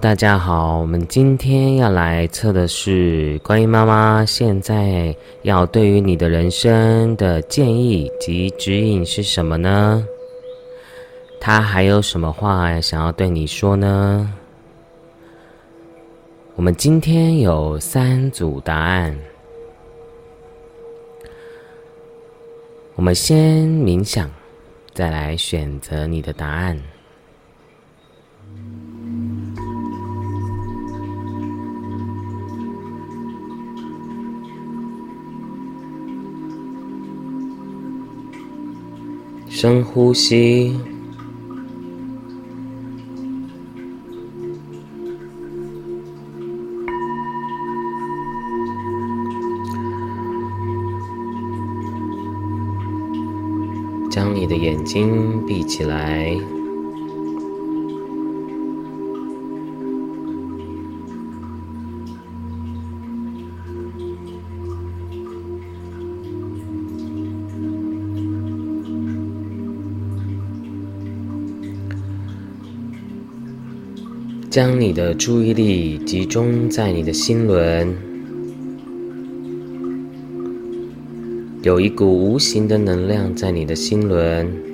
大家好，我们今天要来测的是关于妈妈现在要对于你的人生的建议及指引是什么呢？她还有什么话想要对你说呢？我们今天有三组答案，我们先冥想，再来选择你的答案。深呼吸，将你的眼睛闭起来。将你的注意力集中在你的心轮，有一股无形的能量在你的心轮。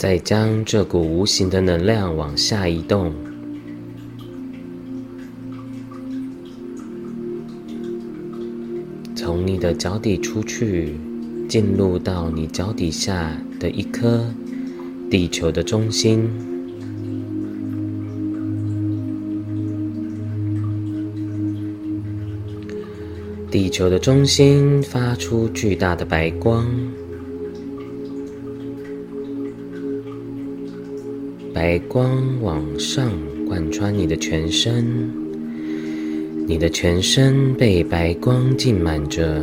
再将这股无形的能量往下移动，从你的脚底出去，进入到你脚底下的一颗地球的中心。地球的中心发出巨大的白光。白光往上贯穿你的全身，你的全身被白光浸满着。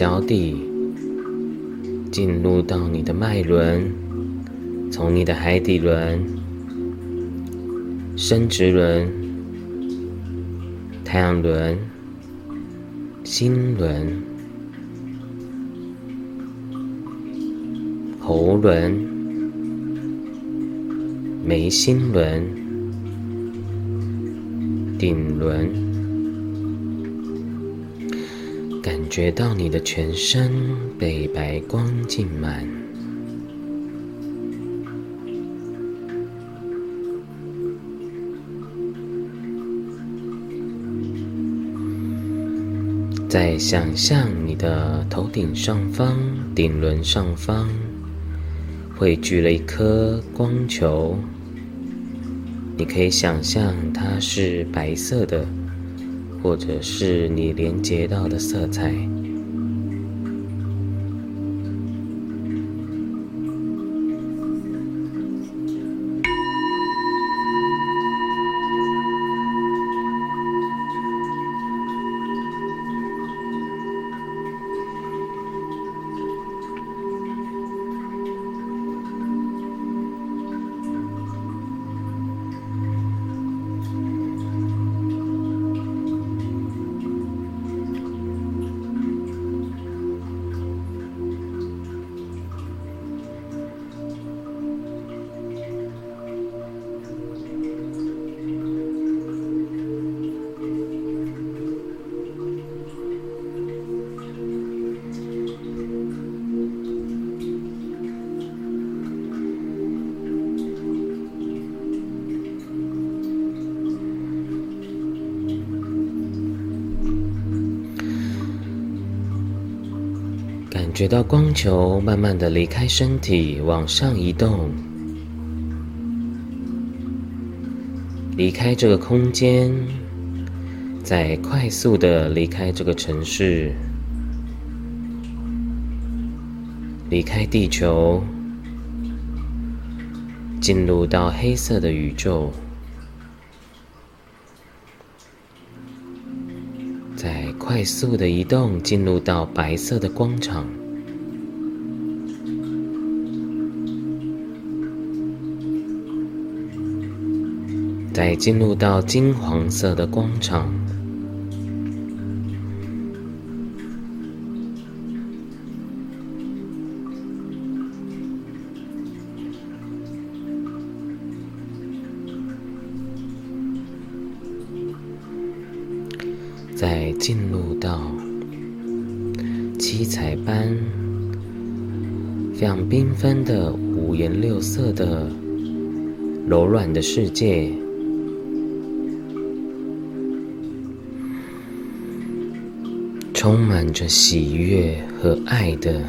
脚底进入到你的脉轮，从你的海底轮、生殖轮、太阳轮、心轮、喉轮、眉心轮、顶轮。觉到你的全身被白光浸满，再想象你的头顶上方、顶轮上方汇聚了一颗光球，你可以想象它是白色的。或者是你连接到的色彩。到光球慢慢的离开身体，往上移动，离开这个空间，再快速的离开这个城市，离开地球，进入到黑色的宇宙。再快速的移动，进入到白色的光场，再进入到金黄色的光场。再进入到七彩般、非常缤纷的五颜六色的柔软的世界，充满着喜悦和爱的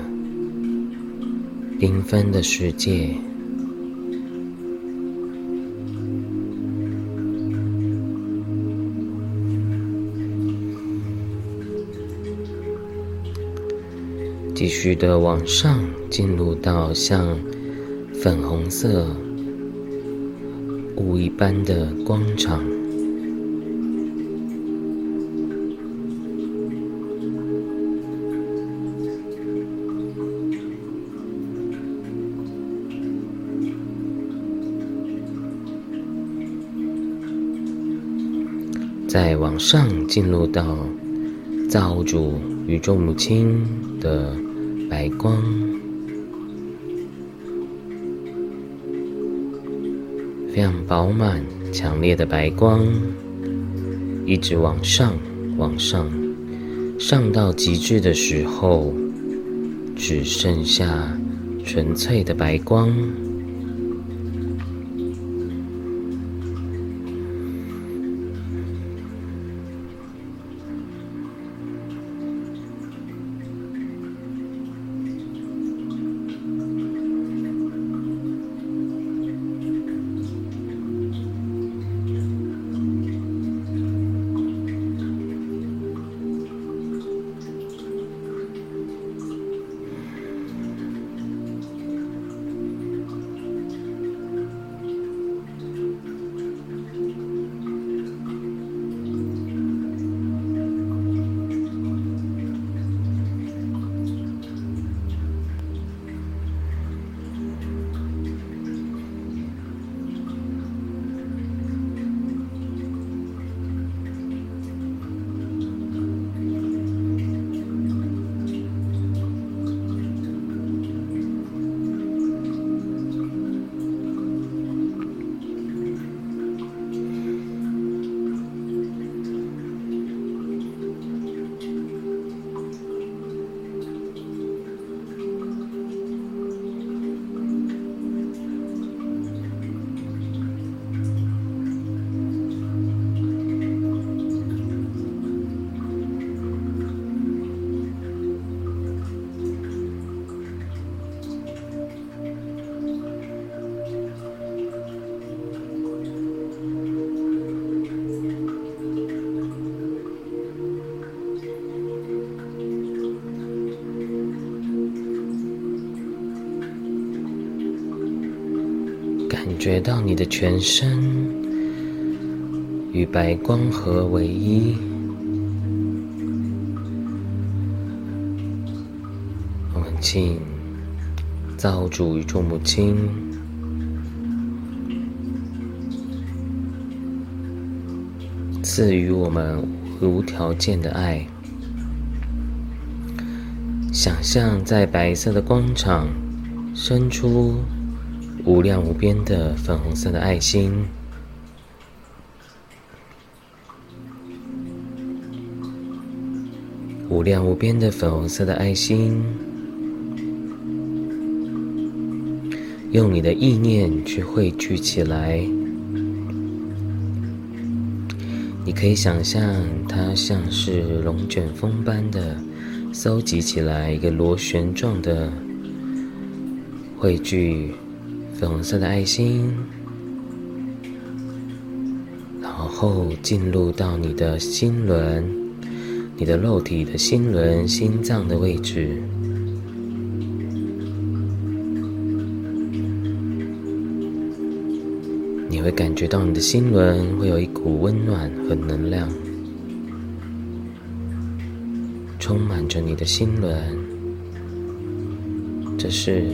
缤纷的世界。继续的往上进入到像粉红色雾一般的光场，上进入到造物主宇宙母亲的。白光，非常饱满、强烈的白光，一直往上、往上，上到极致的时候，只剩下纯粹的白光。的全身与白光合为一，我们请造主与众母亲赐予我们无条件的爱。想象在白色的光场伸出。无量无边的粉红色的爱心，无量无边的粉红色的爱心，用你的意念去汇聚起来。你可以想象它像是龙卷风般的搜集起来一个螺旋状的汇聚粉红色的爱心，然后进入到你的心轮，你的肉体的心轮、心脏的位置。你会感觉到你的心轮会有一股温暖和能量，充满着你的心轮。这是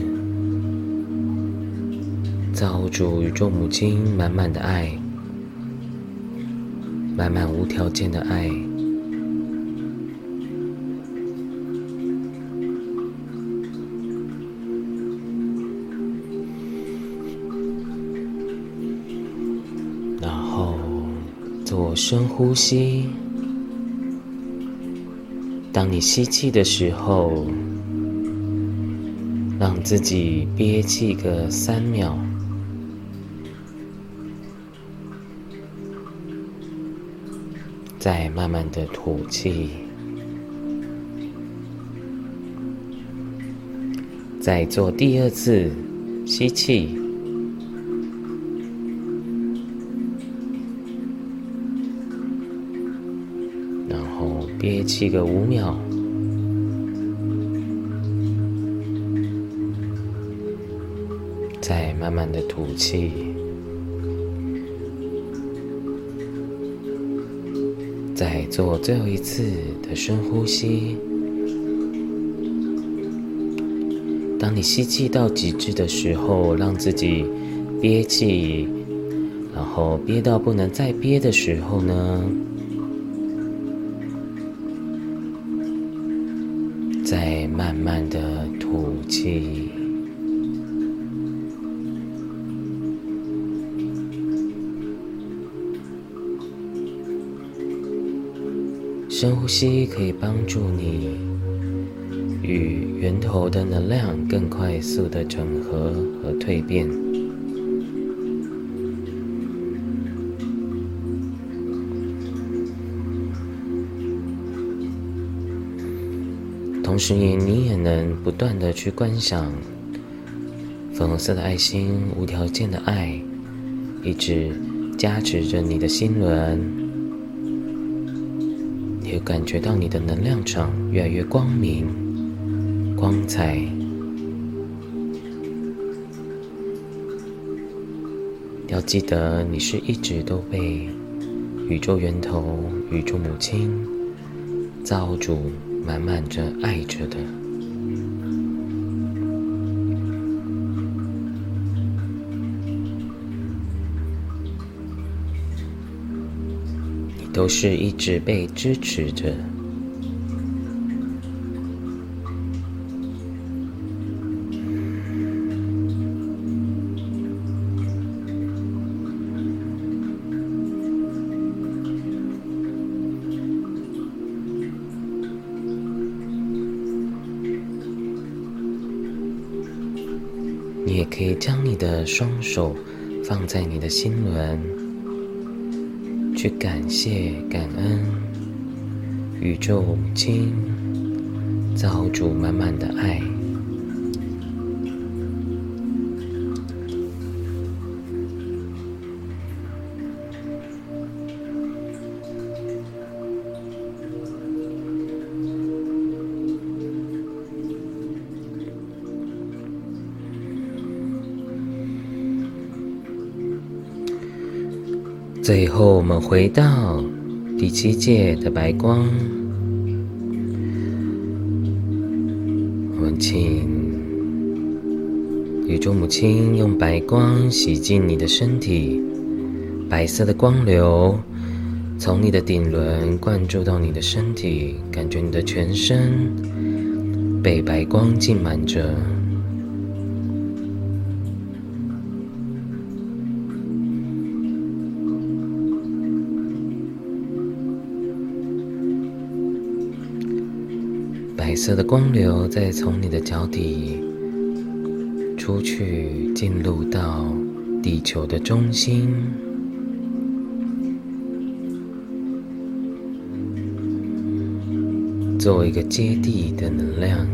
造物主宇宙母亲满满的爱，满满无条件的爱。然后做深呼吸。当你吸气的时候，让自己憋气个三秒，再慢慢的吐气，再做第二次吸气。然后憋气个五秒，再慢慢的吐气，做最后一次的深呼吸。当你吸气到极致的时候，让自己憋气，然后憋到不能再憋的时候呢？深呼吸可以帮助你与源头的能量更快速的整合和蜕变。同时，你也能不断的去观想粉红色的爱心、无条件的爱，一直加持着你的心轮，感觉到你的能量场越来越光明、光彩。要记得，你是一直都被宇宙源头、宇宙母亲造主。满满着爱着的，都是一直被支持着。你也可以将你的双手放在你的心轮，去感谢、感恩宇宙母亲造主满满的爱。最后，我们回到第七界的白光。我们请宇宙母亲用白光洗净你的身体，白色的光流从你的顶轮灌注到你的身体，感觉你的全身被白光浸满着。色的光流再从你的脚底出去，进入到地球的中心。作为一个接地的能量。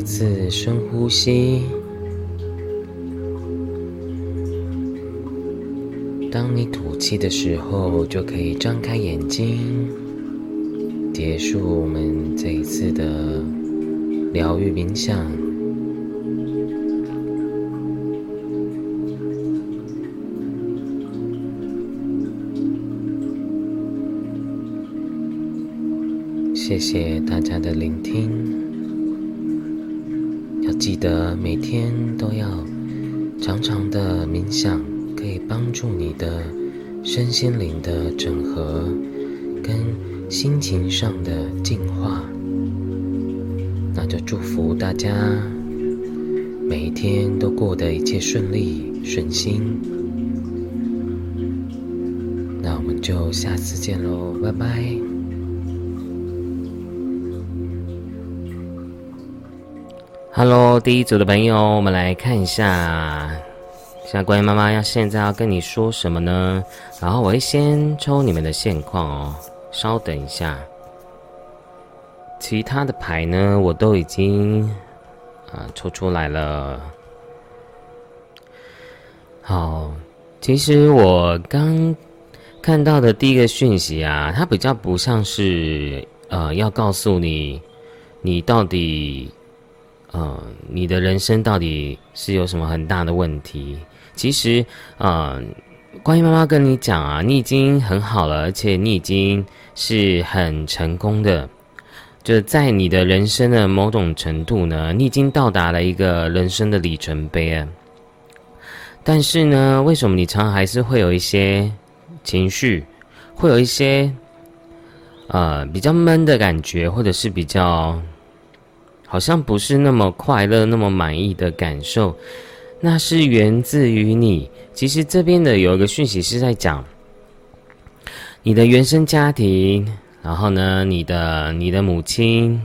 一次深呼吸。当你吐气的时候，就可以张开眼睛，结束我们这一次的疗愈冥想。谢谢大家的聆听，记得每天都要常常的冥想，可以帮助你的身心灵的整合跟心情上的净化。那就祝福大家每一天都过得一切顺利顺心。那我们就下次见喽，拜拜。Hello，第一组的朋友，我们来看一下，现在于妈妈要现在要跟你说什么呢？然后我会先抽你们的现况哦，稍等一下。其他的牌呢，我都已经啊抽出来了。好，其实我刚看到的第一个讯息啊，它比较不像是呃要告诉你，你到底。嗯，你的人生到底是有什么很大的问题？其实，嗯，关于妈妈跟你讲啊，你已经很好了，而且你已经是很成功的，就在你的人生的某种程度呢，你已经到达了一个人生的里程碑啊。但是呢，为什么你常常还是会有一些情绪，会有一些呃比较闷的感觉，或者是比较。好像不是那么快乐、那么满意的感受，那是源自于你。其实这边的有一个讯息是在讲你的原生家庭，然后呢，你的你的母亲，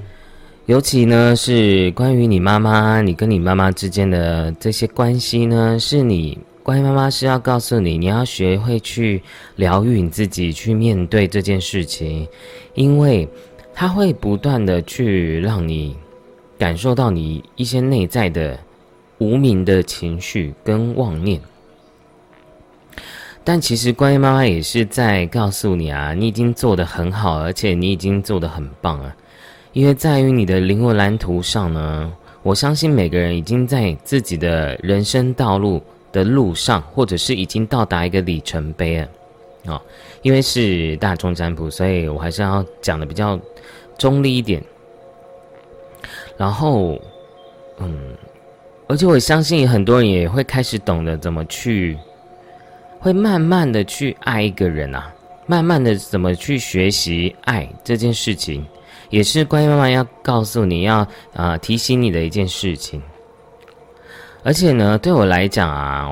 尤其呢是关于你妈妈，你跟你妈妈之间的这些关系呢，是你关于妈妈是要告诉你，你要学会去疗愈你自己，去面对这件事情，因为它会不断的去让你。感受到你一些内在的无名的情绪跟妄念，但其实关于妈妈也是在告诉你啊，你已经做得很好，而且你已经做得很棒啊。因为在于你的灵魂蓝图上呢，我相信每个人已经在自己的人生道路的路上，或者是已经到达一个里程碑了啊。因为是大众占卜，所以我还是要讲的比较中立一点。然后，嗯，而且我相信很多人也会开始懂得怎么去，会慢慢的去爱一个人啊，慢慢的怎么去学习爱这件事情，也是关于妈妈要告诉你要啊提醒你的一件事情。而且呢，对我来讲啊，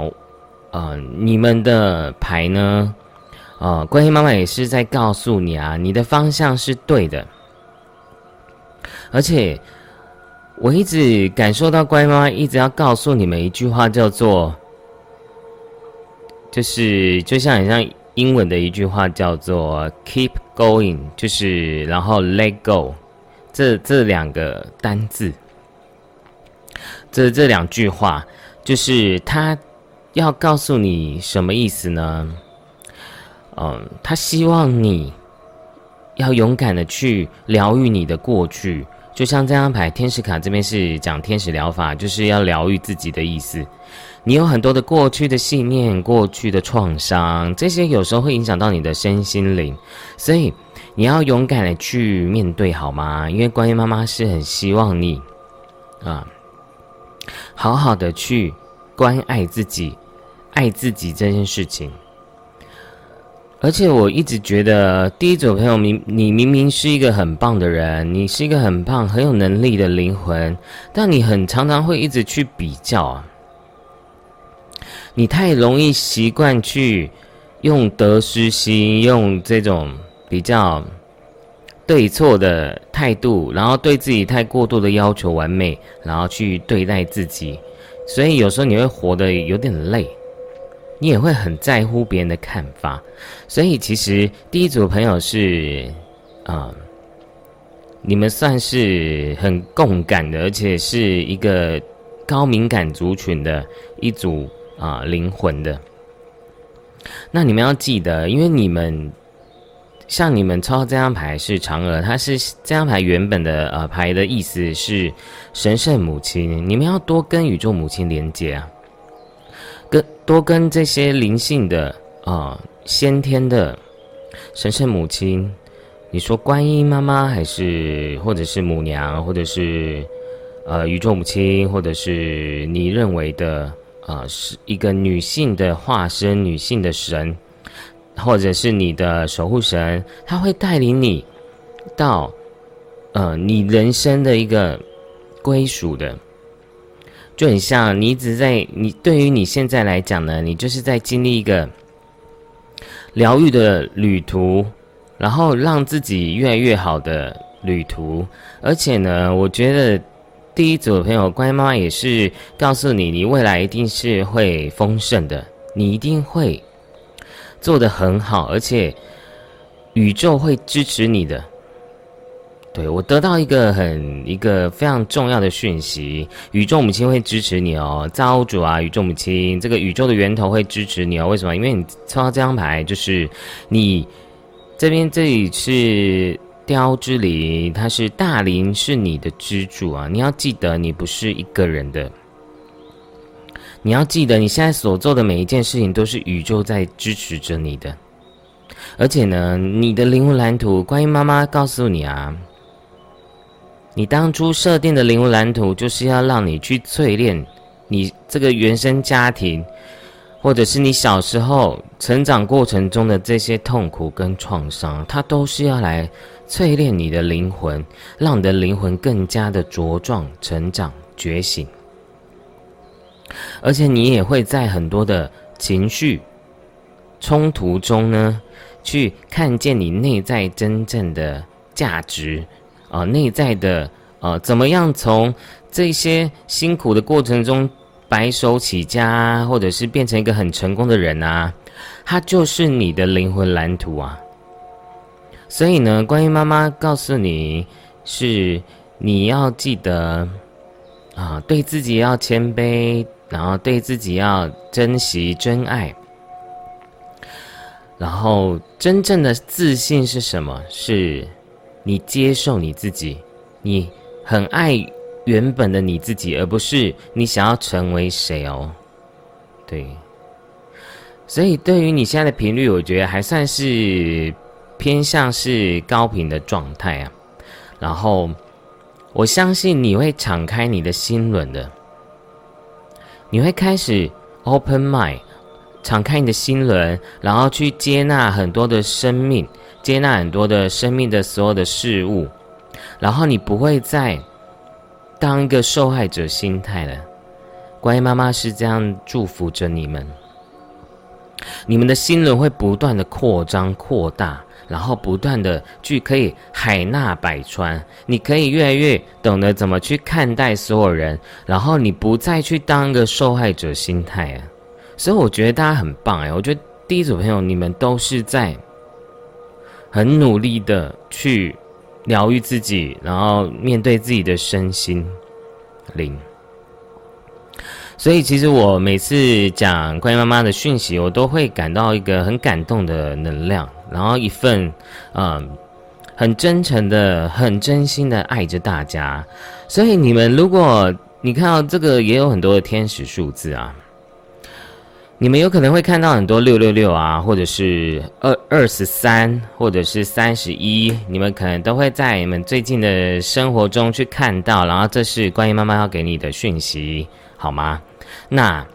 呃，你们的牌呢，呃，关于妈妈也是在告诉你啊，你的方向是对的，而且。我一直感受到乖妈妈一直要告诉你们一句话，叫做，就是就像很像英文的一句话，叫做 “keep going”，就是然后 “let go”，这这两个单字，这这两句话，就是他要告诉你什么意思呢？嗯，他希望你要勇敢的去疗愈你的过去。就像这张牌，天使卡这边是讲天使疗法，就是要疗愈自己的意思。你有很多的过去的信念、过去的创伤，这些有时候会影响到你的身心灵，所以你要勇敢的去面对，好吗？因为关于妈妈是很希望你啊，好好的去关爱自己、爱自己这件事情。而且我一直觉得第一组朋友明你明明是一个很棒的人，你是一个很棒很有能力的灵魂，但你很常常会一直去比较啊。你太容易习惯去用得失心，用这种比较对错的态度，然后对自己太过度的要求完美，然后去对待自己，所以有时候你会活得有点累。你也会很在乎别人的看法，所以其实第一组朋友是，啊，你们算是很共感的，而且是一个高敏感族群的一组啊灵魂的。那你们要记得，因为你们像你们抽这张牌是嫦娥，它是这张牌原本的呃牌的意思是神圣母亲，你们要多跟宇宙母亲连接啊。多跟这些灵性的啊，先天的神圣母亲，你说观音妈妈还是或者是母娘，或者是呃宇宙母亲，或者是你认为的啊是一个女性的化身、女性的神，或者是你的守护神，他会带领你到呃你人生的一个归属的。就很像你一直在你对于你现在来讲呢，你就是在经历一个疗愈的旅途，然后让自己越来越好的旅途。而且呢，我觉得第一组的朋友，乖妈妈也是告诉你，你未来一定是会丰盛的，你一定会做得很好，而且宇宙会支持你的。对我得到一个很一个非常重要的讯息，宇宙母亲会支持你哦，造物主啊，宇宙母亲，这个宇宙的源头会支持你哦。为什么？因为你抽到这张牌，就是你这边这里是雕之灵，它是大灵，是你的支柱啊。你要记得，你不是一个人的，你要记得，你现在所做的每一件事情都是宇宙在支持着你的。而且呢，你的灵魂蓝图，关于妈妈告诉你啊。你当初设定的灵魂蓝图，就是要让你去淬炼你这个原生家庭，或者是你小时候成长过程中的这些痛苦跟创伤，它都是要来淬炼你的灵魂，让你的灵魂更加的茁壮、成长、觉醒。而且你也会在很多的情绪冲突中呢，去看见你内在真正的价值。啊，内在的啊，怎么样从这些辛苦的过程中白手起家，或者是变成一个很成功的人啊？它就是你的灵魂蓝图啊。所以呢，关于妈妈告诉你，是你要记得啊，对自己要谦卑，然后对自己要珍惜真爱，然后真正的自信是什么？是。你接受你自己，你很爱原本的你自己，而不是你想要成为谁哦。对，所以对于你现在的频率，我觉得还算是偏向是高频的状态啊。然后我相信你会敞开你的心轮的，你会开始 open mind，敞开你的心轮，然后去接纳很多的生命。接纳很多的生命的所有的事物，然后你不会再当一个受害者心态了。关于妈妈是这样祝福着你们，你们的心轮会不断的扩张扩大，然后不断的去可以海纳百川，你可以越来越懂得怎么去看待所有人，然后你不再去当一个受害者心态啊。所以我觉得大家很棒哎，我觉得第一组朋友你们都是在。很努力的去疗愈自己，然后面对自己的身心灵。所以，其实我每次讲关于妈妈的讯息，我都会感到一个很感动的能量，然后一份嗯很真诚的、很真心的爱着大家。所以，你们如果你看到这个，也有很多的天使数字啊。你们有可能会看到很多六六六啊，或者是二二十三，或者是三十一，你们可能都会在你们最近的生活中去看到，然后这是关于妈妈要给你的讯息，好吗？那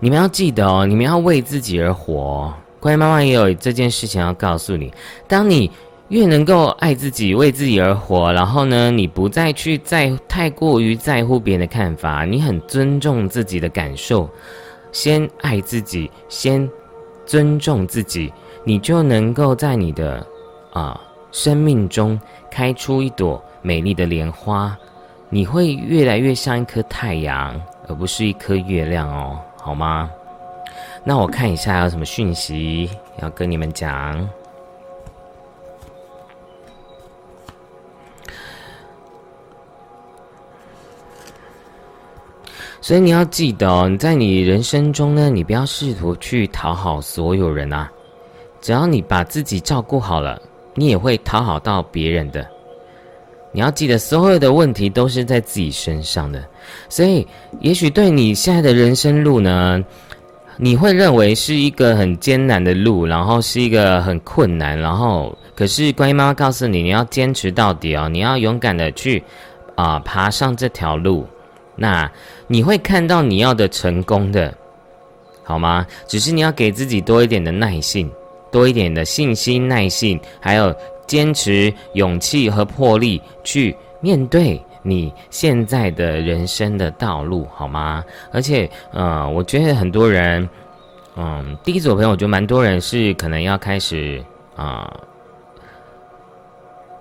你们要记得哦，你们要为自己而活，关于妈妈也有这件事情要告诉你：当你越能够爱自己，为自己而活，然后呢，你不再去在太过于在乎别人的看法，你很尊重自己的感受，先爱自己，先尊重自己，你就能够在你的啊生命中开出一朵美丽的莲花，你会越来越像一颗太阳，而不是一颗月亮哦，好吗？那我看一下有什么讯息要跟你们讲。所以你要记得哦，你在你人生中呢，你不要试图去讨好所有人啊。只要你把自己照顾好了，你也会讨好到别人的。你要记得，所有的问题都是在自己身上的。所以，也许对你现在的人生路呢，你会认为是一个很艰难的路，然后是一个很困难，然后可是观音妈妈告诉你，你要坚持到底哦，你要勇敢的去啊爬上这条路。那你会看到你要的成功的，好吗？只是你要给自己多一点的耐性，多一点的信心、耐性，还有坚持、勇气和魄力去面对你现在的人生的道路，好吗？而且，呃，我觉得很多人，嗯，第一组朋友，我觉得蛮多人是可能要开始啊，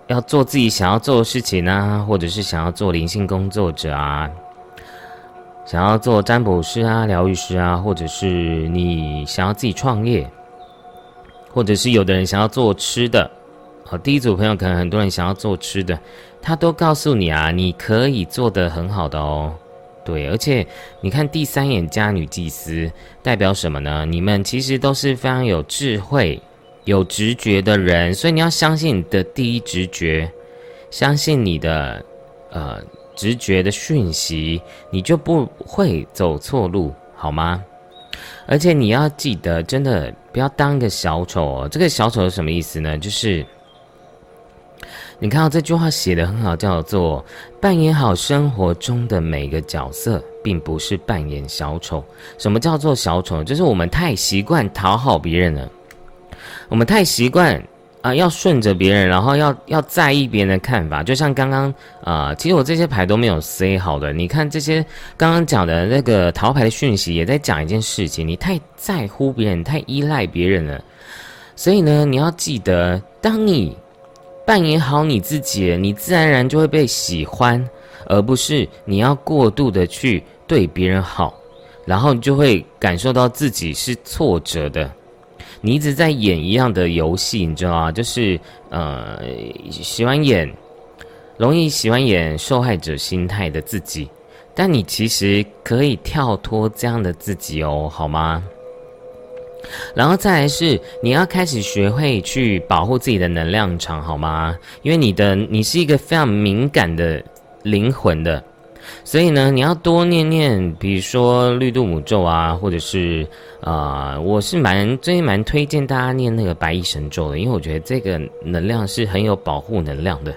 要做自己想要做的事情啊，或者是想要做灵性工作者啊。想要做占卜师啊、疗愈师啊，或者是你想要自己创业，或者是有的人想要做吃的，好，第一组朋友可能很多人想要做吃的，他都告诉你啊，你可以做得很好的哦，对，而且你看第三眼加女祭司代表什么呢？你们其实都是非常有智慧、有直觉的人，所以你要相信你的第一直觉，相信你的呃。直觉的讯息，你就不会走错路，好吗？而且你要记得，真的不要当一个小丑哦。这个小丑是什么意思呢？就是你看到这句话写的很好，叫做扮演好生活中的每个角色，并不是扮演小丑。什么叫做小丑？就是我们太习惯讨好别人了，我们太习惯。啊，要顺着别人，然后要要在意别人的看法，就像刚刚啊，其实我这些牌都没有塞好的。你看这些刚刚讲的那个桃牌的讯息，也在讲一件事情：你太在乎别人，太依赖别人了。所以呢，你要记得，当你扮演好你自己，你自然而然就会被喜欢，而不是你要过度的去对别人好，然后你就会感受到自己是挫折的。你一直在演一样的游戏，你知道吗？就是呃，喜欢演，容易喜欢演受害者心态的自己。但你其实可以跳脱这样的自己哦，好吗？然后再来是，你要开始学会去保护自己的能量场，好吗？因为你的你是一个非常敏感的灵魂的。所以呢，你要多念念，比如说绿度母咒啊，或者是啊，我是蛮最近蛮推荐大家念那个白衣神咒的，因为我觉得这个能量是很有保护能量的。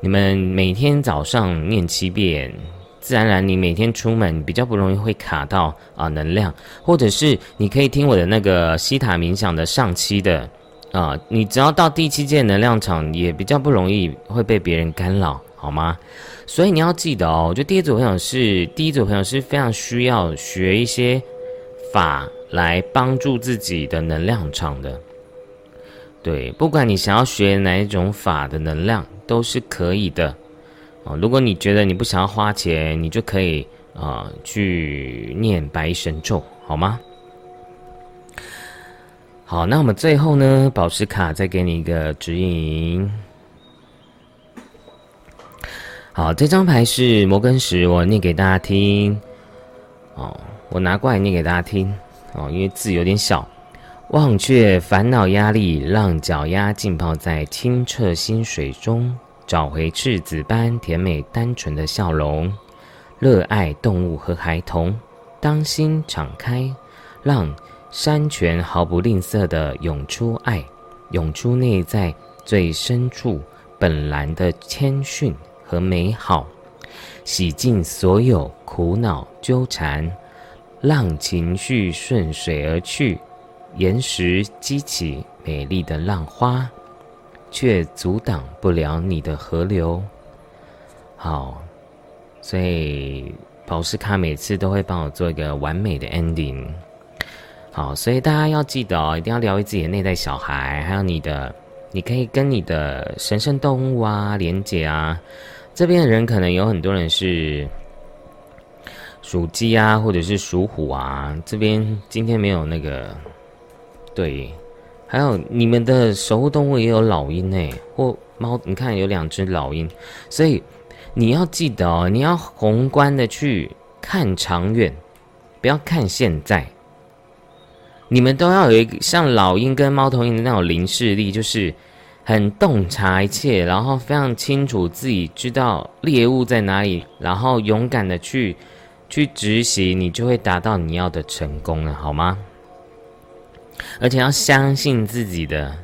你们每天早上念七遍，自然而然你每天出门比较不容易会卡到啊能量，或者是你可以听我的那个西塔冥想的上期的啊，你只要到第七届能量场，也比较不容易会被别人干扰，好吗？所以你要记得哦，我觉得第一组朋友是第一组朋友是非常需要学一些法来帮助自己的能量场的。对，不管你想要学哪一种法的能量都是可以的哦。如果你觉得你不想要花钱，你就可以啊去念白神咒，好吗？好，那我们最后呢，宝石卡再给你一个指引。好，这张牌是摩根石，我念给大家听。哦，我拿过来念给大家听。哦，因为字有点小。忘却烦恼压力，让脚丫浸泡在清澈心水中，找回赤子般甜美单纯的笑容。热爱动物和孩童，当心敞开，让山泉毫不吝啬的涌出爱，涌出内在最深处本来的谦逊。和美好，洗净所有苦恼纠缠，让情绪顺水而去，岩石激起美丽的浪花，却阻挡不了你的河流。好，所以宝石卡每次都会帮我做一个完美的 ending。好，所以大家要记得哦，一定要疗愈自己的内在小孩，还有你的，你可以跟你的神圣动物啊连接啊。这边的人可能有很多人是属鸡啊，或者是属虎啊。这边今天没有那个，对，还有你们的守护动物也有老鹰诶，或猫，你看有两只老鹰，所以。你要记得哦，你要宏观的去看长远，不要看现在。你们都要有一个像老鹰跟猫头鹰的那种灵视力，就是很洞察一切，然后非常清楚自己知道猎物在哪里，然后勇敢的去去执行，你就会达到你要的成功了，好吗？而且要相信自己的。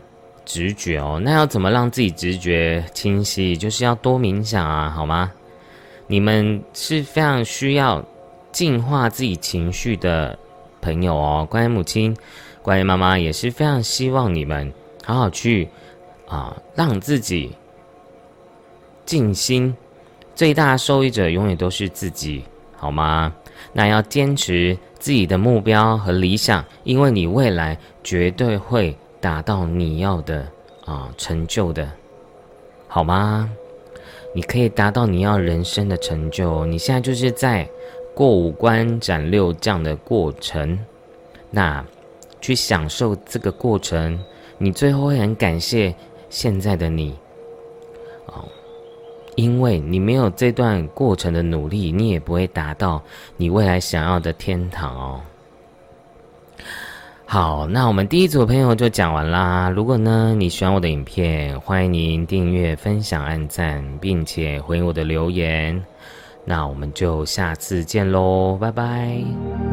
直觉哦，那要怎么让自己直觉清晰？就是要多冥想啊，好吗？你们是非常需要净化自己情绪的朋友哦。关于母亲，关于妈妈，也是非常希望你们好好去啊，让自己静心。最大受益者永远都是自己，好吗？那要坚持自己的目标和理想，因为你未来绝对会。达到你要的啊成就的，好吗？你可以达到你要人生的成就。你现在就是在过五关斩六将的过程，那去享受这个过程，你最后会很感谢现在的你哦，因为你没有这段过程的努力，你也不会达到你未来想要的天堂哦。好，那我们第一组朋友就讲完啦。如果呢你喜欢我的影片，欢迎您订阅、分享、按赞，并且回应我的留言。那我们就下次见喽，拜拜。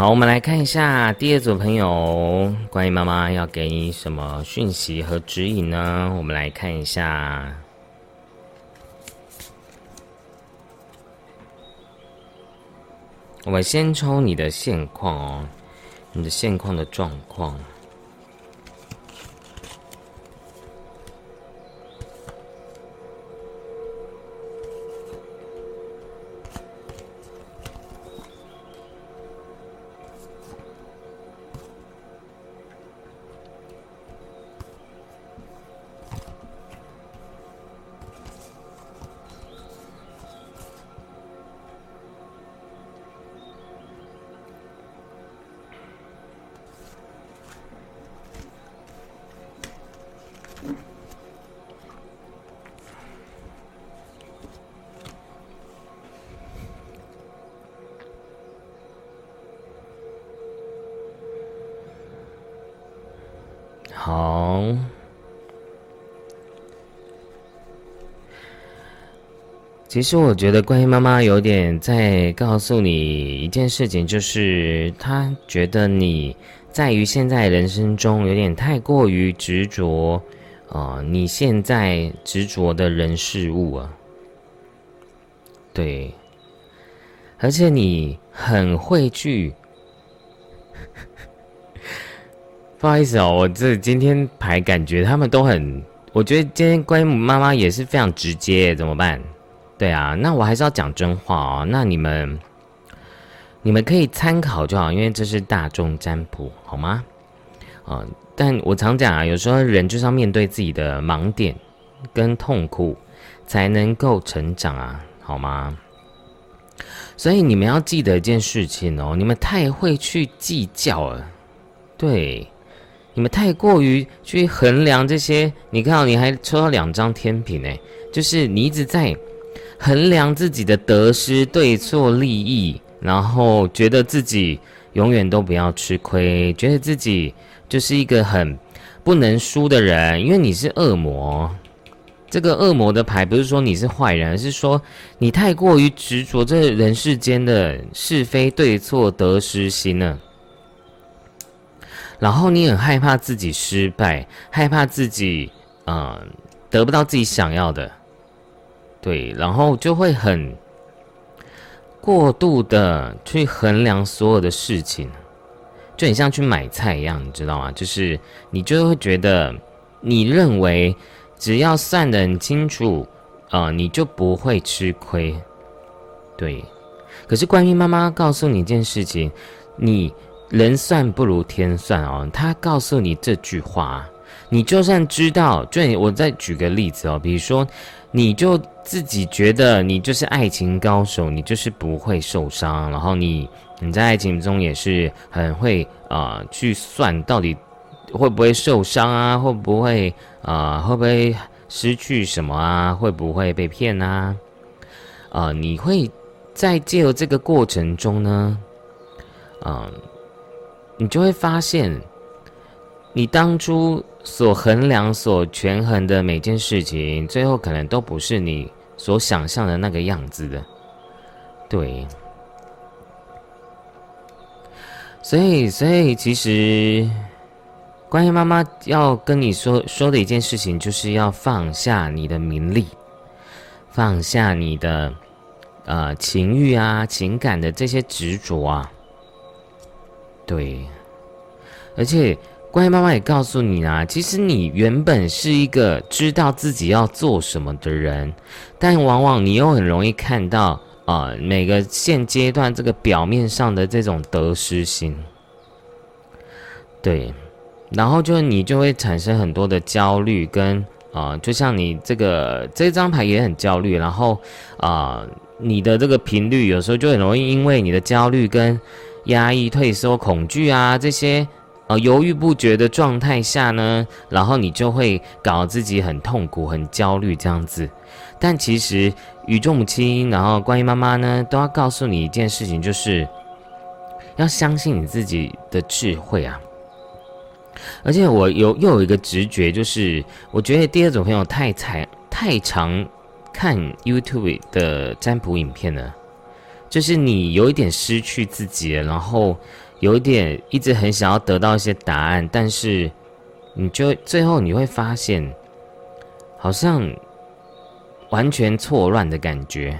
好，我们来看一下第二组朋友，关于妈妈要给你什么讯息和指引呢？我们来看一下，我们先抽你的现况哦，你的现况的状况。其实我觉得关于妈妈有点在告诉你一件事情，就是她觉得你在于现在人生中有点太过于执着啊，你现在执着的人事物啊，对，而且你很会去。不好意思哦，我这今天牌感觉他们都很，我觉得今天关于妈妈也是非常直接，怎么办？对啊，那我还是要讲真话哦。那你们，你们可以参考就好，因为这是大众占卜，好吗？啊，但我常讲啊，有时候人就是要面对自己的盲点跟痛苦，才能够成长啊，好吗？所以你们要记得一件事情哦，你们太会去计较了，对。你们太过于去衡量这些，你看到你还抽到两张天平哎，就是你一直在衡量自己的得失、对错、利益，然后觉得自己永远都不要吃亏，觉得自己就是一个很不能输的人，因为你是恶魔，这个恶魔的牌不是说你是坏人，而是说你太过于执着这人世间的是非对错得失心了。然后你很害怕自己失败，害怕自己嗯得不到自己想要的，对，然后就会很过度的去衡量所有的事情，就很像去买菜一样，你知道吗？就是你就会觉得你认为。只要算得很清楚，啊，你就不会吃亏。对，可是关于妈妈告诉你一件事情，你人算不如天算哦。她告诉你这句话，你就算知道，就我再举个例子哦，比如说，你就自己觉得你就是爱情高手，你就是不会受伤，然后你你在爱情中也是很会啊去算到底。会不会受伤啊？会不会啊？会不会失去什么啊？会不会被骗啊？啊，你会在借由这个过程中呢，啊，你就会发现，你当初所衡量、所权衡的每件事情，最后可能都不是你所想象的那个样子的，对。所以，所以其实。关于妈妈要跟你说说的一件事情，就是要放下你的名利，放下你的呃情欲啊、情感的这些执着啊。对，而且观音妈妈也告诉你啊，其实你原本是一个知道自己要做什么的人，但往往你又很容易看到啊每个现阶段这个表面上的这种得失心。对。然后就你就会产生很多的焦虑，跟啊，就像你这个这张牌也很焦虑，然后啊，你的这个频率有时候就很容易因为你的焦虑跟压抑、退缩、恐惧啊这些呃犹豫不决的状态下呢，然后你就会搞自己很痛苦、很焦虑这样子。但其实宇宙母亲，然后观音妈妈呢，都要告诉你一件事情，就是要相信你自己的智慧啊。而且我有又有一个直觉，就是我觉得第二种朋友太才太常看 YouTube 的占卜影片了，就是你有一点失去自己，然后有点一直很想要得到一些答案，但是你就最后你会发现，好像完全错乱的感觉，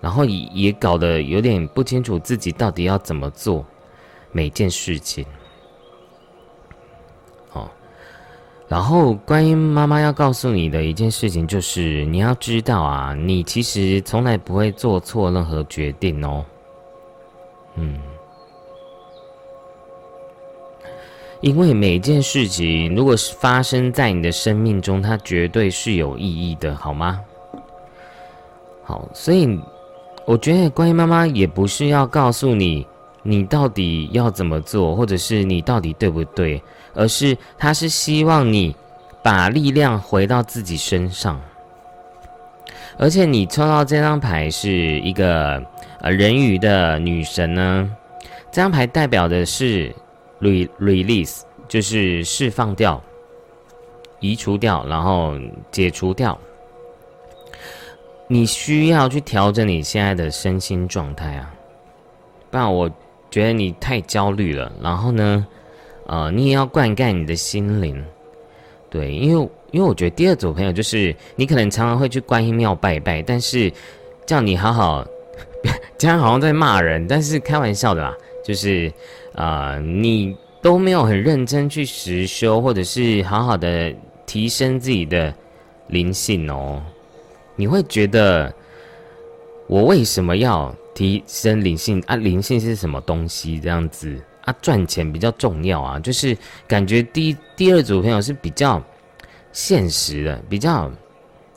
然后也也搞得有点不清楚自己到底要怎么做每件事情。哦然后，观音妈妈要告诉你的一件事情，就是你要知道啊，你其实从来不会做错任何决定哦。嗯，因为每件事情，如果是发生在你的生命中，它绝对是有意义的，好吗？好，所以我觉得关于妈妈也不是要告诉你，你到底要怎么做，或者是你到底对不对。而是，他是希望你把力量回到自己身上。而且，你抽到这张牌是一个呃人鱼的女神呢。这张牌代表的是 re release，就是释放掉、移除掉，然后解除掉。你需要去调整你现在的身心状态啊，不然我觉得你太焦虑了。然后呢？呃，你也要灌溉你的心灵，对，因为因为我觉得第二组朋友就是你可能常常会去观音庙拜拜，但是叫你好好，这样好像在骂人，但是开玩笑的啦，就是啊，你都没有很认真去实修，或者是好好的提升自己的灵性哦，你会觉得我为什么要提升灵性啊？灵性是什么东西？这样子。啊，赚钱比较重要啊，就是感觉第第二组朋友是比较现实的，比较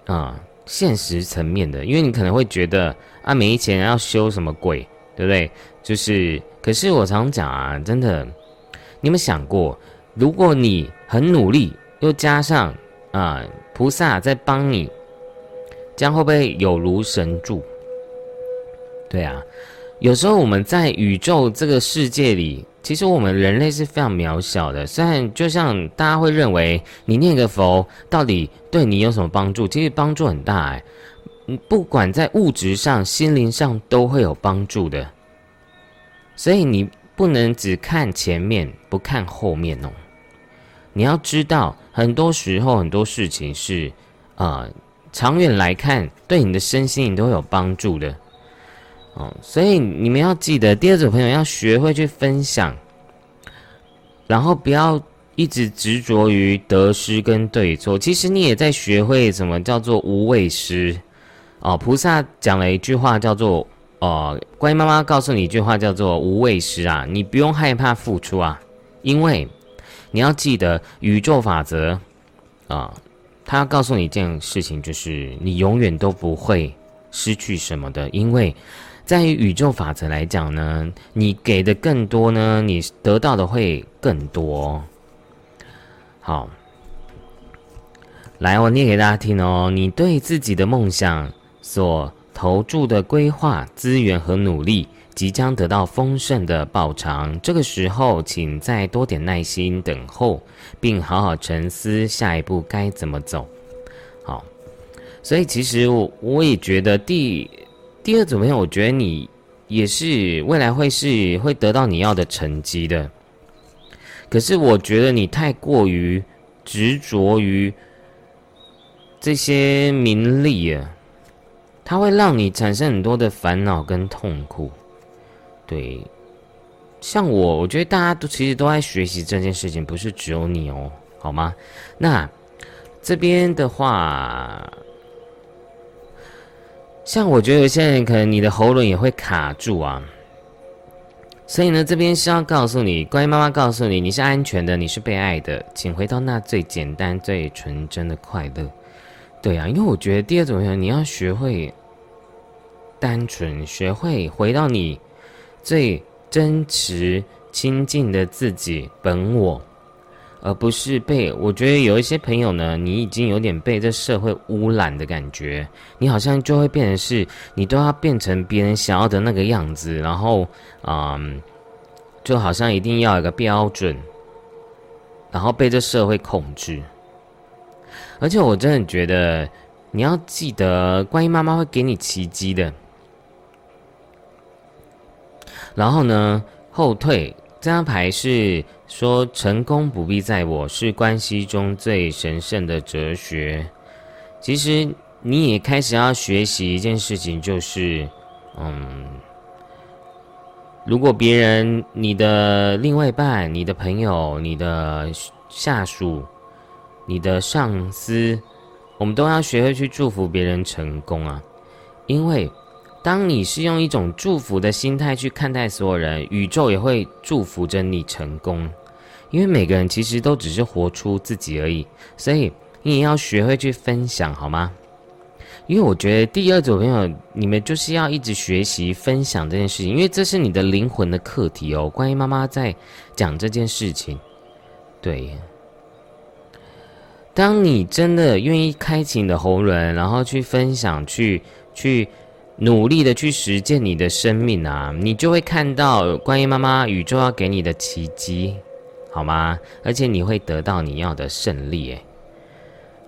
啊现实层面的，因为你可能会觉得啊没钱要修什么鬼，对不对？就是，可是我常讲啊，真的，你有没有想过，如果你很努力，又加上啊菩萨在帮你，这样会不会有如神助？对啊，有时候我们在宇宙这个世界里。其实我们人类是非常渺小的。虽然就像大家会认为，你念个佛到底对你有什么帮助？其实帮助很大哎，不管在物质上、心灵上都会有帮助的。所以你不能只看前面，不看后面哦。你要知道，很多时候很多事情是啊，长远来看对你的身心你都会有帮助的。哦，所以你们要记得，第二组朋友要学会去分享，然后不要一直执着于得失跟对错。其实你也在学会什么叫做无畏失。哦，菩萨讲了一句话叫做“哦，观音妈妈告诉你一句话叫做无畏失啊，你不用害怕付出啊，因为你要记得宇宙法则啊，他告诉你一件事情，就是你永远都不会失去什么的，因为。在宇宙法则来讲呢，你给的更多呢，你得到的会更多。好，来，我念给大家听哦。你对自己的梦想所投注的规划、资源和努力，即将得到丰盛的报偿。这个时候，请再多点耐心等候，并好好沉思下一步该怎么走。好，所以其实我我也觉得第。第二组朋友，我觉得你也是未来会是会得到你要的成绩的。可是我觉得你太过于执着于这些名利啊，它会让你产生很多的烦恼跟痛苦。对，像我，我觉得大家都其实都在学习这件事情，不是只有你哦，好吗？那这边的话。像我觉得有些人可能你的喉咙也会卡住啊，所以呢，这边是要告诉你，关于妈妈告诉你，你是安全的，你是被爱的，请回到那最简单、最纯真的快乐。对啊，因为我觉得第二种人，你要学会单纯，学会回到你最真实、亲近的自己本我。而不是被我觉得有一些朋友呢，你已经有点被这社会污染的感觉，你好像就会变成是，你都要变成别人想要的那个样子，然后，嗯，就好像一定要有个标准，然后被这社会控制。而且我真的觉得，你要记得，观音妈妈会给你奇迹的。然后呢，后退这张牌是。说成功不必在我，是关系中最神圣的哲学。其实你也开始要学习一件事情，就是，嗯，如果别人、你的另外一半、你的朋友、你的下属、你的上司，我们都要学会去祝福别人成功啊，因为。当你是用一种祝福的心态去看待所有人，宇宙也会祝福着你成功。因为每个人其实都只是活出自己而已，所以你也要学会去分享，好吗？因为我觉得第二组朋友，你们就是要一直学习分享这件事情，因为这是你的灵魂的课题哦。关于妈妈在讲这件事情，对。当你真的愿意开启你的喉咙，然后去分享，去去。努力的去实践你的生命啊，你就会看到关于妈妈宇宙要给你的奇迹，好吗？而且你会得到你要的胜利，诶。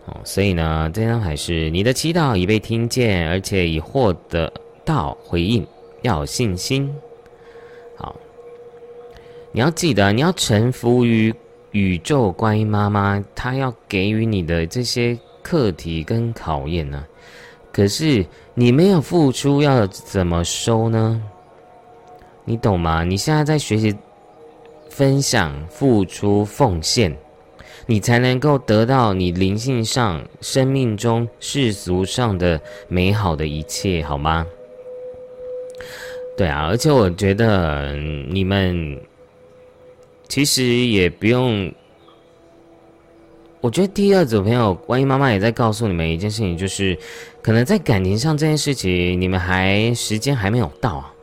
哦，所以呢，这张牌是你的祈祷已被听见，而且已获得到回应，要有信心。好，你要记得，你要臣服于宇宙观音妈妈，她要给予你的这些课题跟考验呢。可是你没有付出，要怎么收呢？你懂吗？你现在在学习分享、付出、奉献，你才能够得到你灵性上、生命中、世俗上的美好的一切，好吗？对啊，而且我觉得你们其实也不用。我觉得第二组朋友，关于妈妈也在告诉你们一件事情，就是可能在感情上这件事情，你们还时间还没有到啊。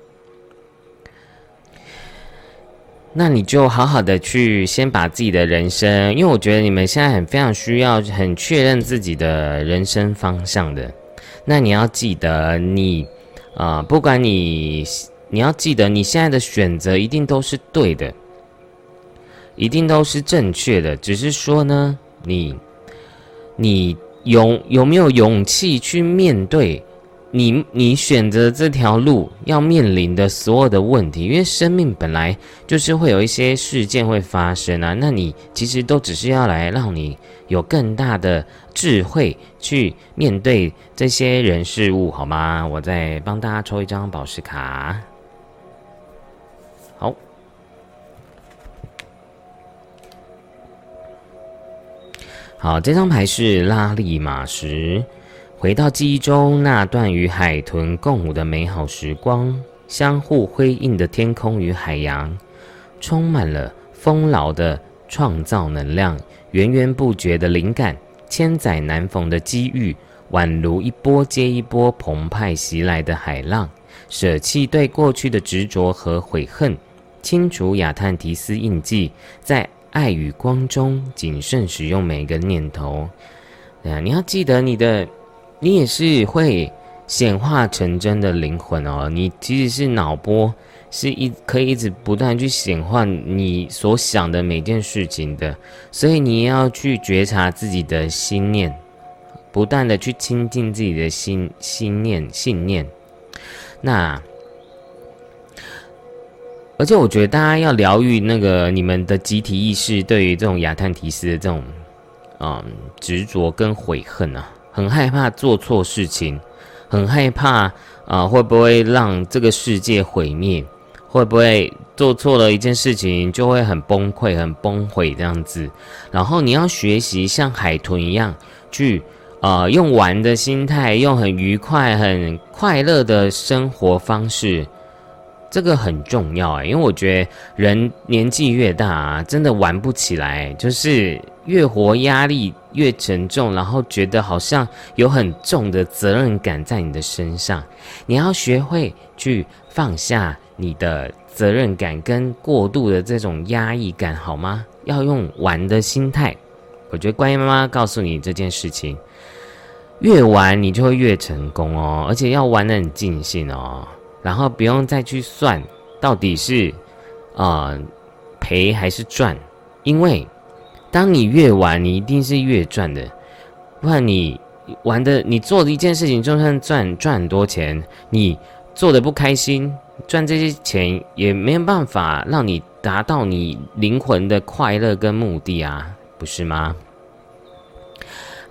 那你就好好的去先把自己的人生，因为我觉得你们现在很非常需要很确认自己的人生方向的。那你要记得，你啊，不管你，你要记得你现在的选择一定都是对的。一定都是正确的，只是说呢，你你有有没有勇气去面对？你你选择这条路要面临的所有的问题，因为生命本来就是会有一些事件会发生啊。那你其实都只是要来让你有更大的智慧去面对这些人事物，好吗？我再帮大家抽一张宝石卡。好，这张牌是拉力马石。回到记忆中那段与海豚共舞的美好时光，相互辉映的天空与海洋，充满了丰饶的创造能量，源源不绝的灵感，千载难逢的机遇，宛如一波接一波澎湃袭来的海浪。舍弃对过去的执着和悔恨，清除亚特提斯印记，在爱与光中谨慎使用每个念头。啊，你要记得你的。你也是会显化成真的灵魂哦。你其实是脑波，是一可以一直不断去显化你所想的每件事情的。所以你要去觉察自己的心念，不断的去亲近自己的心心念信念。那而且我觉得大家要疗愈那个你们的集体意识，对于这种亚特提斯的这种嗯执着跟悔恨啊。很害怕做错事情，很害怕啊，会不会让这个世界毁灭？会不会做错了一件事情就会很崩溃、很崩溃这样子？然后你要学习像海豚一样去啊，用玩的心态，用很愉快、很快乐的生活方式。这个很重要啊，因为我觉得人年纪越大啊，真的玩不起来，就是越活压力越沉重，然后觉得好像有很重的责任感在你的身上。你要学会去放下你的责任感跟过度的这种压抑感，好吗？要用玩的心态。我觉得观音妈妈告诉你这件事情，越玩你就会越成功哦，而且要玩的很尽兴哦。然后不用再去算到底是，啊赔还是赚，因为当你越玩，你一定是越赚的。不然你玩的，你做的一件事情，就算赚赚很多钱，你做的不开心，赚这些钱也没有办法让你达到你灵魂的快乐跟目的啊，不是吗？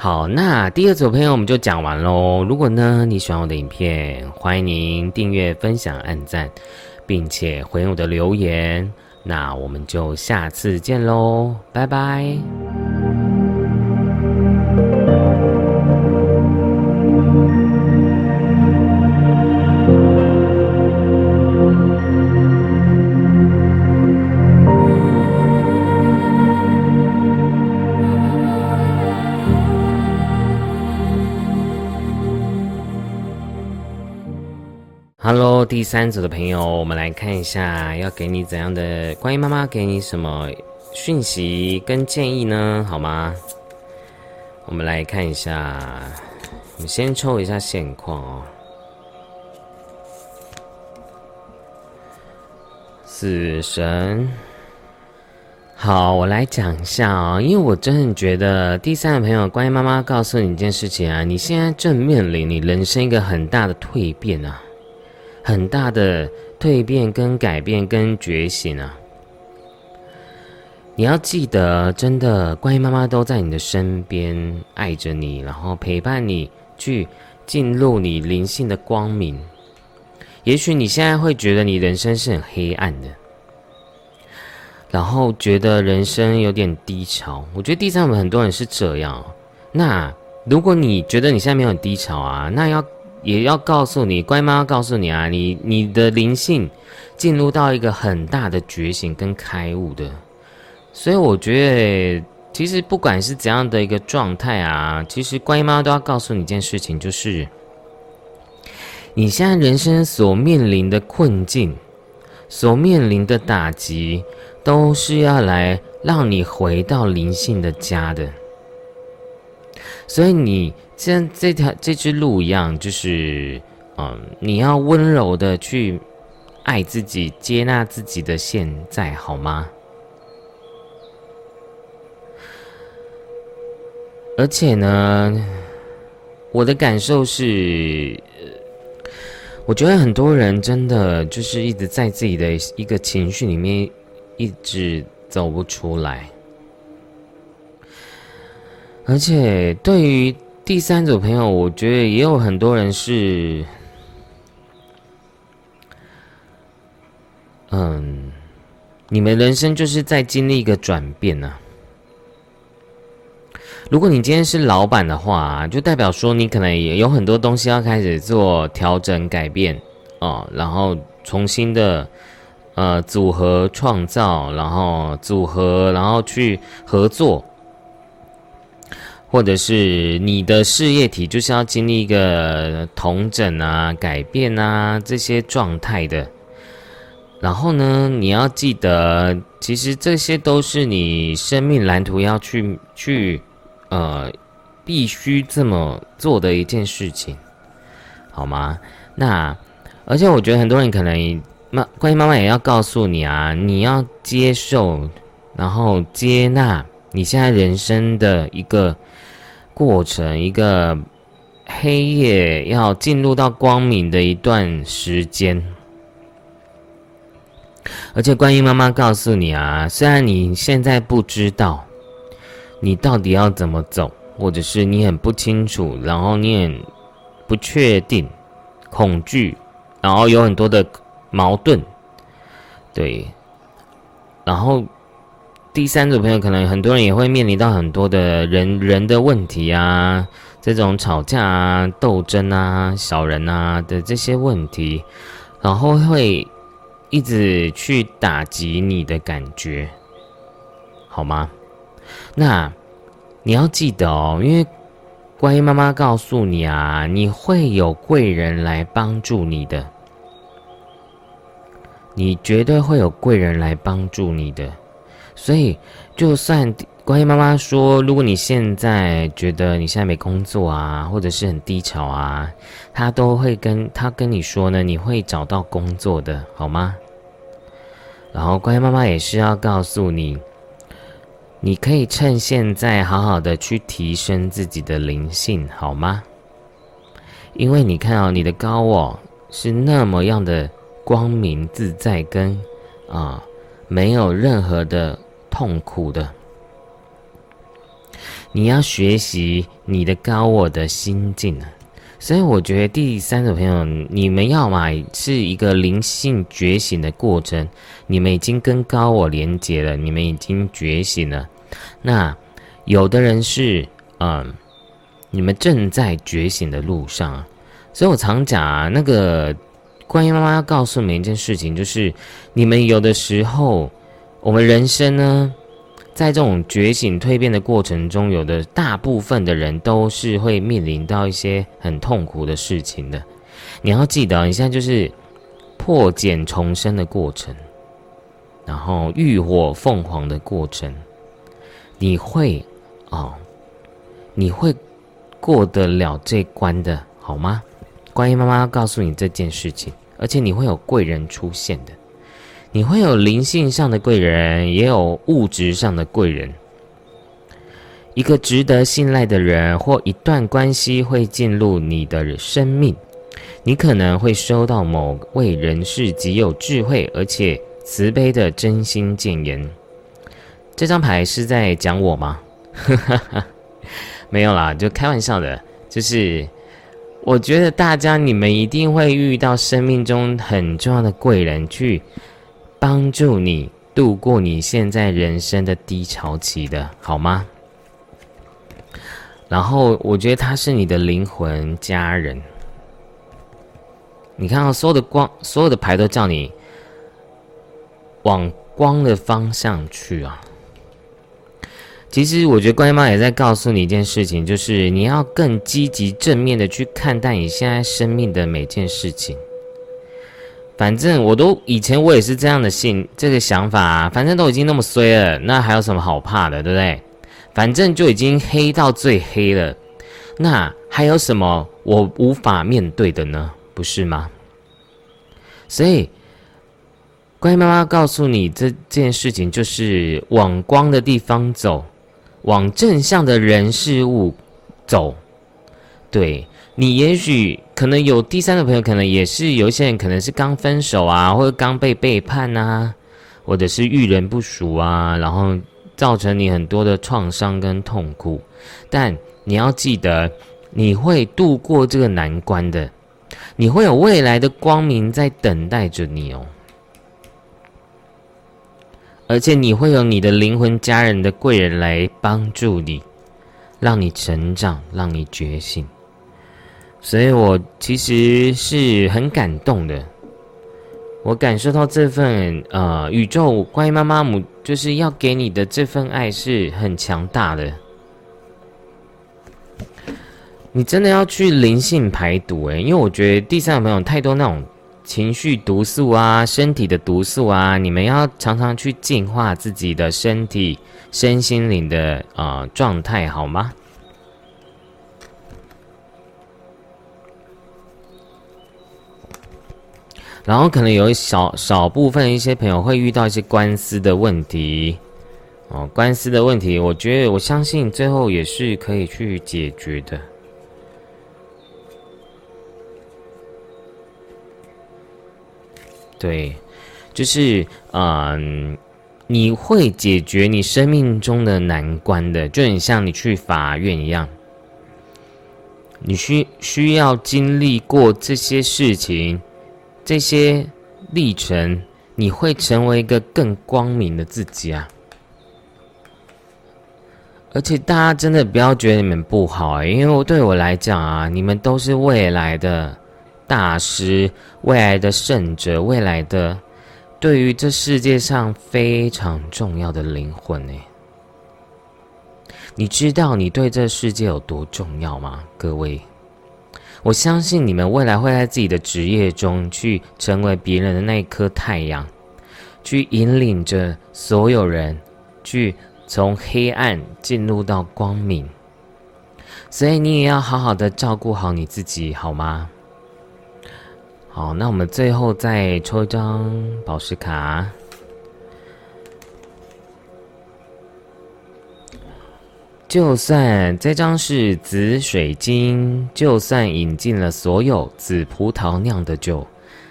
好，那第二组朋友我们就讲完喽。如果呢你喜欢我的影片，欢迎您订阅、分享、按赞，并且回应我的留言。那我们就下次见喽，拜拜。Hello，第三组的朋友，我们来看一下，要给你怎样的关于妈妈给你什么讯息跟建议呢？好吗？我们来看一下，我们先抽一下现况哦。死神，好，我来讲一下啊，因为我真的觉得第三个朋友关于妈妈告诉你一件事情啊，你现在正面临你人生一个很大的蜕变啊。很大的蜕变、跟改变、跟觉醒啊！你要记得，真的，观音妈妈都在你的身边，爱着你，然后陪伴你去进入你灵性的光明。也许你现在会觉得你人生是很黑暗的，然后觉得人生有点低潮。我觉得地上有很多人是这样。那如果你觉得你现在没有很低潮啊，那要。也要告诉你，乖妈告诉你啊，你你的灵性进入到一个很大的觉醒跟开悟的，所以我觉得其实不管是怎样的一个状态啊，其实乖妈都要告诉你一件事情，就是你现在人生所面临的困境、所面临的打击，都是要来让你回到灵性的家的，所以你。像这条这只鹿一样就是嗯你要温柔的去爱自己接纳自己的现在好吗？而且呢我的感受是我觉得很多人真的就是一直在自己的一个情绪里面一直走不出来。而且对于第三组朋友，我觉得也有很多人是，嗯，你们人生就是在经历一个转变呢。如果你今天是老板的话，就代表说你可能也有很多东西要开始做调整改变哦，然后重新的呃组合创造，然后组合，然后去合作。或者是你的事业体就是要经历一个同整啊、改变啊这些状态的，然后呢，你要记得，其实这些都是你生命蓝图要去去呃必须这么做的一件事情，好吗？那而且我觉得很多人可能妈关于妈妈也要告诉你啊，你要接受，然后接纳你现在人生的一个。过程一个黑夜要进入到光明的一段时间，而且观音妈妈告诉你啊，虽然你现在不知道你到底要怎么走，或者是你很不清楚，然后你很不确定、恐惧，然后有很多的矛盾，对，然后。第三组朋友，可能很多人也会面临到很多的人人的问题啊，这种吵架啊、斗争啊、小人啊的这些问题，然后会一直去打击你的感觉，好吗？那你要记得哦，因为观音妈妈告诉你啊，你会有贵人来帮助你的，你绝对会有贵人来帮助你的。所以，就算关于妈妈说，如果你现在觉得你现在没工作啊，或者是很低潮啊，她都会跟她跟你说呢，你会找到工作的，好吗？然后关于妈妈也是要告诉你，你可以趁现在好好的去提升自己的灵性，好吗？因为你看到你的高我是那么样的光明自在，跟啊，没有任何的。痛苦的，你要学习你的高我的心境啊！所以我觉得第三组朋友，你们要嘛是一个灵性觉醒的过程，你们已经跟高我连接了，你们已经觉醒了。那有的人是嗯，你们正在觉醒的路上，所以我常讲啊，那个观音妈妈要告诉你们一件事情，就是你们有的时候。我们人生呢，在这种觉醒蜕变的过程中，有的大部分的人都是会面临到一些很痛苦的事情的。你要记得，你现在就是破茧重生的过程，然后浴火凤凰的过程，你会哦，你会过得了这关的，好吗？观音妈妈要告诉你这件事情，而且你会有贵人出现的。你会有灵性上的贵人，也有物质上的贵人。一个值得信赖的人或一段关系会进入你的生命，你可能会收到某位人士极有智慧而且慈悲的真心谏言。这张牌是在讲我吗？没有啦，就开玩笑的。就是我觉得大家你们一定会遇到生命中很重要的贵人去。帮助你度过你现在人生的低潮期的好吗？然后我觉得他是你的灵魂家人。你看到所有的光，所有的牌都叫你往光的方向去啊。其实我觉得观音妈也在告诉你一件事情，就是你要更积极正面的去看待你现在生命的每件事情。反正我都以前我也是这样的信这个想法啊，反正都已经那么衰了，那还有什么好怕的，对不对？反正就已经黑到最黑了，那还有什么我无法面对的呢？不是吗？所以，关于妈妈告诉你这件事情，就是往光的地方走，往正向的人事物走。对你，也许可能有第三个朋友，可能也是有一些人，可能是刚分手啊，或者刚被背叛啊，或者是遇人不淑啊，然后造成你很多的创伤跟痛苦。但你要记得，你会度过这个难关的，你会有未来的光明在等待着你哦。而且你会有你的灵魂家人的贵人来帮助你，让你成长，让你觉醒。所以我其实是很感动的，我感受到这份呃宇宙关于妈妈母就是要给你的这份爱是很强大的。你真的要去灵性排毒诶，因为我觉得第三个朋友太多那种情绪毒素啊、身体的毒素啊，你们要常常去净化自己的身体、身心灵的啊状态，好吗？然后可能有少少部分一些朋友会遇到一些官司的问题，哦，官司的问题，我觉得我相信最后也是可以去解决的。对，就是嗯，你会解决你生命中的难关的，就很像你去法院一样，你需需要经历过这些事情。这些历程，你会成为一个更光明的自己啊！而且大家真的不要觉得你们不好，因为我对我来讲啊，你们都是未来的大师、未来的圣者、未来的对于这世界上非常重要的灵魂呢。你知道你对这世界有多重要吗，各位？我相信你们未来会在自己的职业中去成为别人的那一颗太阳，去引领着所有人去从黑暗进入到光明。所以你也要好好的照顾好你自己，好吗？好，那我们最后再抽一张宝石卡。就算这张是紫水晶，就算饮尽了所有紫葡萄酿的酒，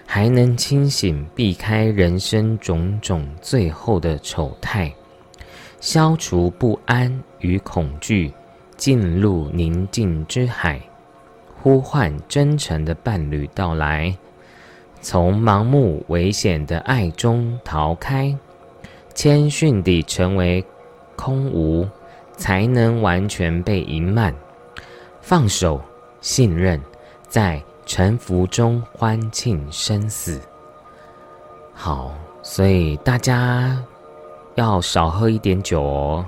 还能清醒，避开人生种种最后的丑态，消除不安与恐惧，进入宁静之海，呼唤真诚的伴侣到来，从盲目危险的爱中逃开，谦逊地成为空无。才能完全被盈满，放手，信任，在沉浮中欢庆生死。好，所以大家要少喝一点酒哦。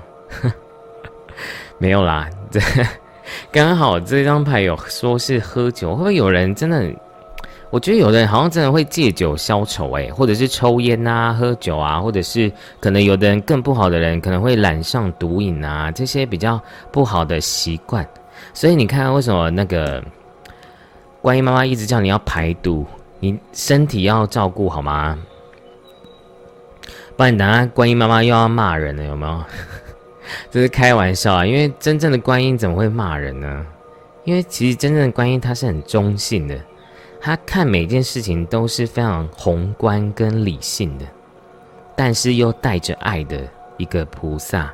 没有啦，这刚好这张牌有说是喝酒，会不会有人真的？我觉得有的人好像真的会借酒消愁，诶，或者是抽烟啊、喝酒啊，或者是可能有的人更不好的人可能会染上毒瘾啊，这些比较不好的习惯。所以你看，为什么那个观音妈妈一直叫你要排毒，你身体要照顾好吗？不然等下观音妈妈又要骂人了，有没有？这是开玩笑啊，因为真正的观音怎么会骂人呢？因为其实真正的观音她是很中性的。他看每件事情都是非常宏观跟理性的，但是又带着爱的一个菩萨。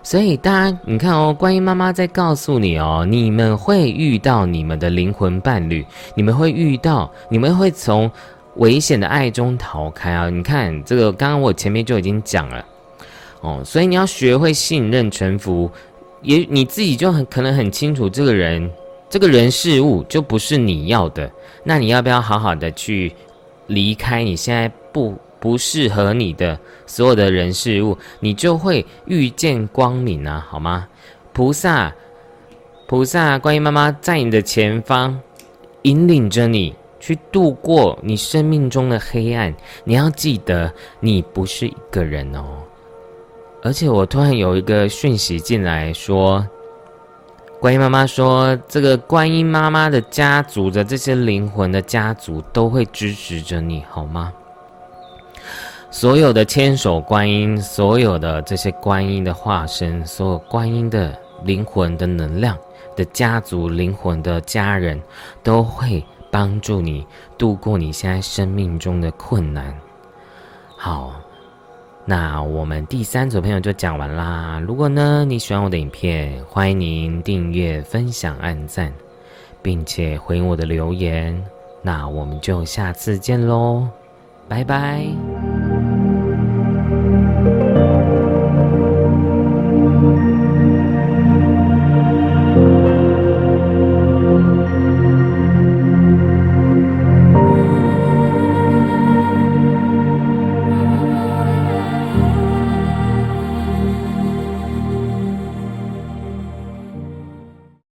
所以大家你看哦，观音妈妈在告诉你哦，你们会遇到你们的灵魂伴侣，你们会遇到，你们会从危险的爱中逃开啊！你看这个，刚刚我前面就已经讲了哦，所以你要学会信任、臣服，也你自己就很可能很清楚，这个人、这个人事物就不是你要的。那你要不要好好的去离开你现在不不适合你的所有的人事物，你就会遇见光明啊，好吗？菩萨，菩萨，观音妈妈在你的前方引领着你去度过你生命中的黑暗。你要记得，你不是一个人哦。而且我突然有一个讯息进来说。观音妈妈说：“这个观音妈妈的家族的这些灵魂的家族都会支持着你，好吗？”所有的千手观音，所有的这些观音的化身，所有观音的灵魂的能量的家族灵魂的家人，都会帮助你度过你现在生命中的困难。好，那我们第三组朋友就讲完啦。如果呢你喜欢我的影片，欢迎您订阅、分享、按赞，并且回应我的留言。那我们就下次见喽，拜拜。